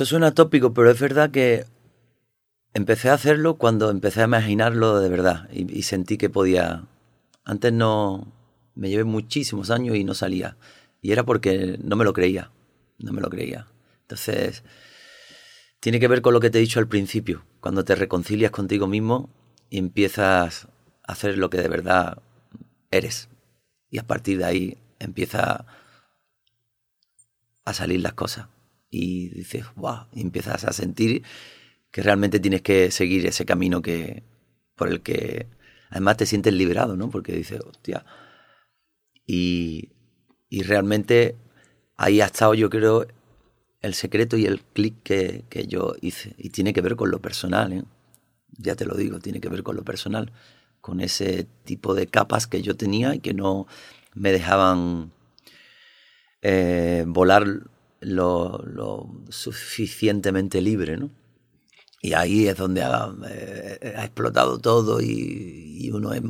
Esto suena tópico, pero es verdad que empecé a hacerlo cuando empecé a imaginarlo de verdad y, sentí que podía. Antes no. Me llevé muchísimos años y no salía. Y era porque no me lo creía. No me lo creía. Entonces, tiene que ver con lo que te he dicho al principio. Cuando te reconcilias contigo mismo y empiezas a hacer lo que de verdad eres. Y a partir de ahí empieza a salir las cosas. Y dices, wow, y empiezas a sentir que realmente tienes que seguir ese camino que por el que además te sientes liberado, ¿no? Porque dices, hostia. Y, y realmente ahí ha estado, yo creo, el secreto y el clic que, que, yo hice. Y tiene que ver con lo personal, ¿eh? Ya te lo digo, tiene que ver con lo personal. Con ese tipo de capas que yo tenía y que no me dejaban eh, volar lo, lo, suficientemente libre, ¿no? Y ahí es donde ha, eh, ha explotado todo y, y, uno es,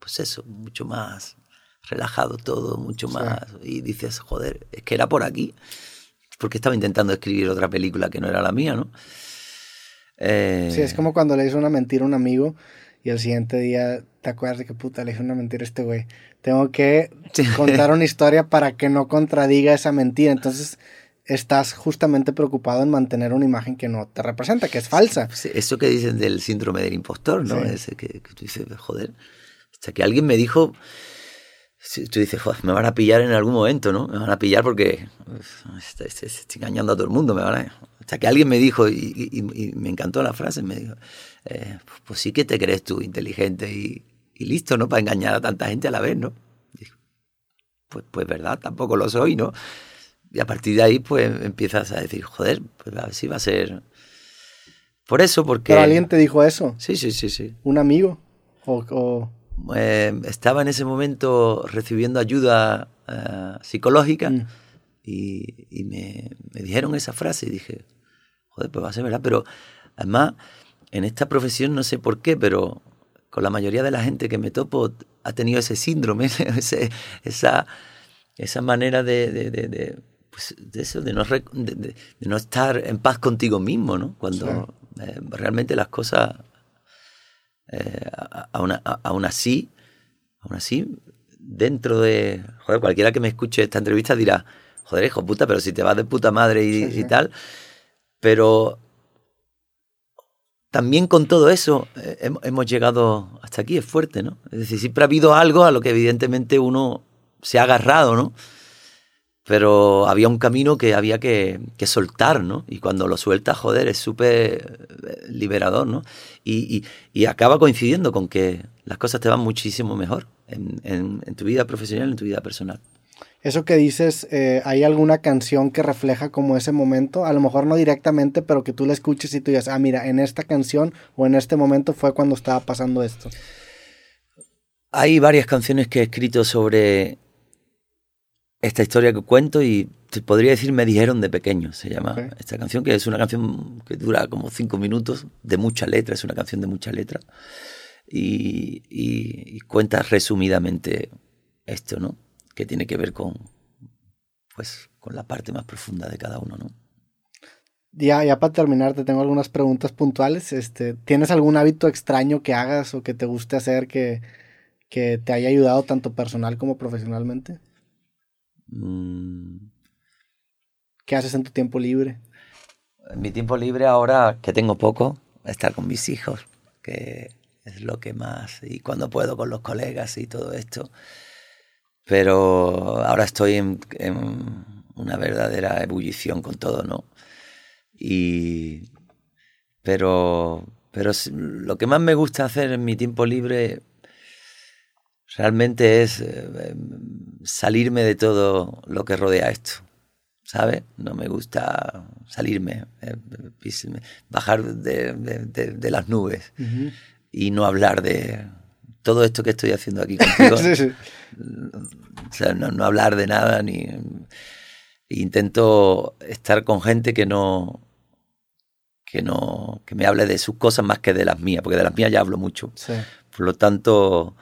pues eso, mucho más relajado todo, mucho más. Y dices, joder, es que era por aquí. Porque estaba intentando escribir otra película que no era la mía, ¿no? Eh... Sí, es como cuando le hizo una mentira a un amigo y al siguiente día te acuerdas de que puta le hizo una mentira a este güey. Tengo que contar una historia para que no contradiga esa mentira. Entonces estás justamente preocupado en mantener una imagen que no te representa, que es falsa. eso que dicen del síndrome del impostor, ¿no? Ese que, tú dices, joder, hasta que alguien me dijo, tú dices, joder, me van a pillar en algún momento, ¿no? Me van a pillar porque estoy, engañando a todo el mundo, me van a... Hasta que alguien me dijo, y, me encantó la frase, me dijo, eh, pues sí que te crees tú inteligente y, listo, ¿no? Para engañar a tanta gente a la vez, ¿no? pues, pues verdad, tampoco lo soy, ¿no? Y a partir de ahí, pues empiezas a decir, joder, pues a ver si va a ser. Por eso, porque. ¿Pero alguien te dijo eso? Sí, sí, sí, sí. ¿Un amigo? O, eh, estaba en ese momento recibiendo ayuda eh, psicológica mm. y, me, dijeron esa frase y dije, joder, pues va a ser verdad. Pero además, en esta profesión no sé por qué, pero con la mayoría de la gente que me topo ha tenido ese síndrome, esa, esa manera de pues de eso, de no, de, no estar en paz contigo mismo, ¿no? Cuando eh, realmente las cosas, eh, aún, así, aún así, dentro de, joder, cualquiera que me escuche esta entrevista dirá, joder, hijo puta, pero si te vas de puta madre y, tal, pero también con todo eso eh, hemos llegado hasta aquí, es fuerte, ¿no? Es decir, siempre ha habido algo a lo que evidentemente uno se ha agarrado, ¿no? pero había un camino que había que, soltar, ¿no? Y cuando lo sueltas, joder, es súper eh, liberador, ¿no? Y, acaba coincidiendo con que las cosas te van muchísimo mejor en, tu vida profesional, en tu vida personal. Eso que dices, eh, ¿hay alguna canción que refleja como ese momento? A lo mejor no directamente, pero que tú la escuches y tú digas, ah, mira, en esta canción o en este momento fue cuando estaba pasando esto. Hay varias canciones que he escrito sobre esta historia que cuento y te podría decir Me dijeron de pequeño, se llama esta canción, que es una canción que dura como cinco minutos, de mucha letra, es una canción de mucha letra, y, cuenta resumidamente esto, ¿no? Que tiene que ver con, pues, con la parte más profunda de cada uno, ¿no? Ya, ya para terminar, te tengo algunas preguntas puntuales. Este, ¿Tienes algún hábito extraño que hagas o que te guste hacer que, que te haya ayudado tanto personal como profesionalmente? Mm. ¿Qué haces en tu tiempo libre? En mi tiempo libre ahora, que tengo poco, estar con mis hijos, que es lo que más, y cuando puedo con los colegas y todo esto. Pero ahora estoy en, una verdadera ebullición con todo, ¿no? Y, pero, pero lo que más me gusta hacer en mi tiempo libre realmente es eh, salirme de todo lo que rodea esto. ¿Sabes? No me gusta salirme, eh, bajar de, las nubes y no hablar de todo esto que estoy haciendo aquí contigo. O sea, no, hablar de nada ni. Intento estar con gente que no, que no que me hable de sus cosas más que de las mías, porque de las mías ya hablo mucho. Por lo tanto,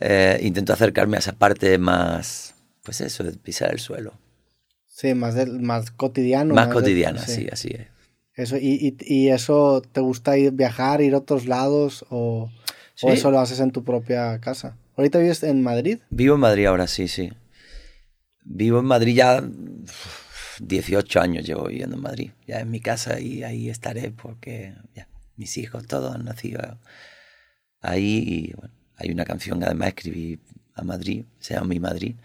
eh, intento acercarme a esa parte más, pues eso, de pisar el suelo. Sí, más, del, más cotidiano. Más, cotidiana, sí. así es. Eso, y, y, eso, ¿te gusta ir viajar, ir a otros lados o, o, eso lo haces en tu propia casa? ¿Ahorita vives en Madrid? Vivo en Madrid ahora, sí, sí. Vivo en Madrid ya 18 años llevo viviendo en Madrid. Ya en mi casa y ahí estaré porque mis hijos todos han nacido ahí y hay una canción que además escribí a Madrid, se llama Mi Madrid.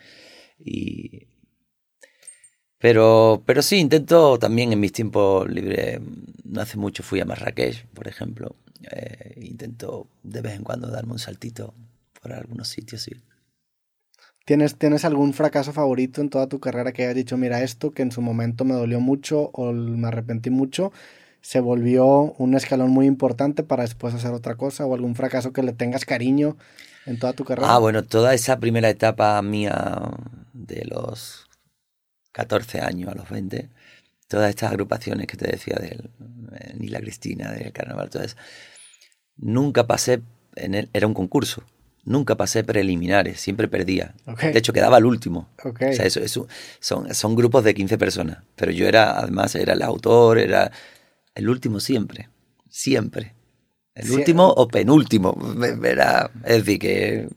Pero, pero sí, intento también en mis tiempos libres, no hace mucho fui a Marrakech, por ejemplo, eh, intento de vez en cuando darme un saltito por algunos sitios, sí. ¿Tienes, ¿Tienes algún fracaso favorito en toda tu carrera que hayas dicho, mira, esto que en su momento me dolió mucho o me arrepentí mucho, se volvió un escalón muy importante para después hacer otra cosa o algún fracaso que le tengas cariño en toda tu carrera? Ah, bueno, toda esa primera etapa mía de los 14 años a los 20, todas estas agrupaciones que te decía de eh, Nila Cristina, del Carnaval, todas, nunca pasé, en él, era un concurso, nunca pasé preliminares, siempre perdía. De hecho, quedaba el último. O sea, eso, eso, son, son grupos de 15 personas, pero yo era, además, era el autor, era el último siempre, siempre. El último o penúltimo, era, es decir, que...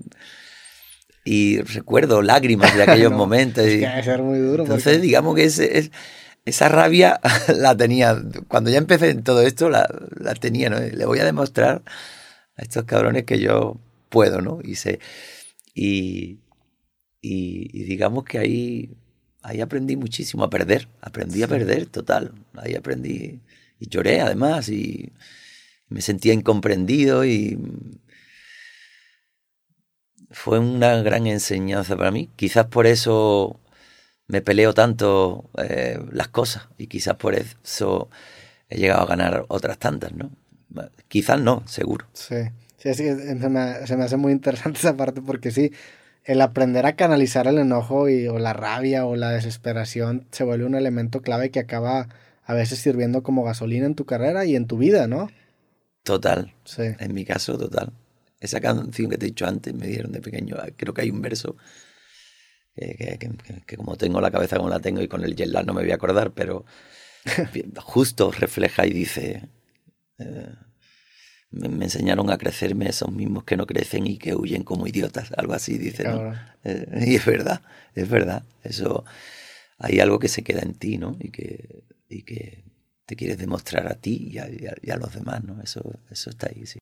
Y recuerdo lágrimas de aquellos momentos. Es que ser muy duro. Entonces, digamos que ese, esa rabia la tenía. Cuando ya empecé en todo esto, la, la tenía, ¿no? Le voy a demostrar a estos cabrones que yo puedo, ¿no? Y, sé, y, y, digamos que ahí, ahí aprendí muchísimo a perder. Aprendí a perder, total. Ahí aprendí. Y lloré además y me sentía incomprendido y fue una gran enseñanza para mí. Quizás por eso me peleo tanto eh, las cosas y quizás por eso he llegado a ganar otras tantas, ¿no? Quizás no, seguro. Sí. Sí, se me, se me hace muy interesante esa parte porque sí, el aprender a canalizar el enojo y, o la rabia o la desesperación se vuelve un elemento clave que acaba a veces sirviendo como gasolina en tu carrera y en tu vida, ¿no? Total. Sí. En mi caso, total. Esa canción que te he dicho antes, me dieron de pequeño, creo que hay un verso que, que, como tengo la cabeza como la tengo y con el jet no me voy a acordar, pero justo refleja y dice... Eh, me, enseñaron a crecerme esos mismos que no crecen y que huyen como idiotas, algo así dice, ¿no? Eh, y es verdad, es verdad, eso hay algo que se queda en ti, ¿no? Y que, y que te quieres demostrar a ti y a, y a, los demás, ¿no? Eso, eso está ahí, sí.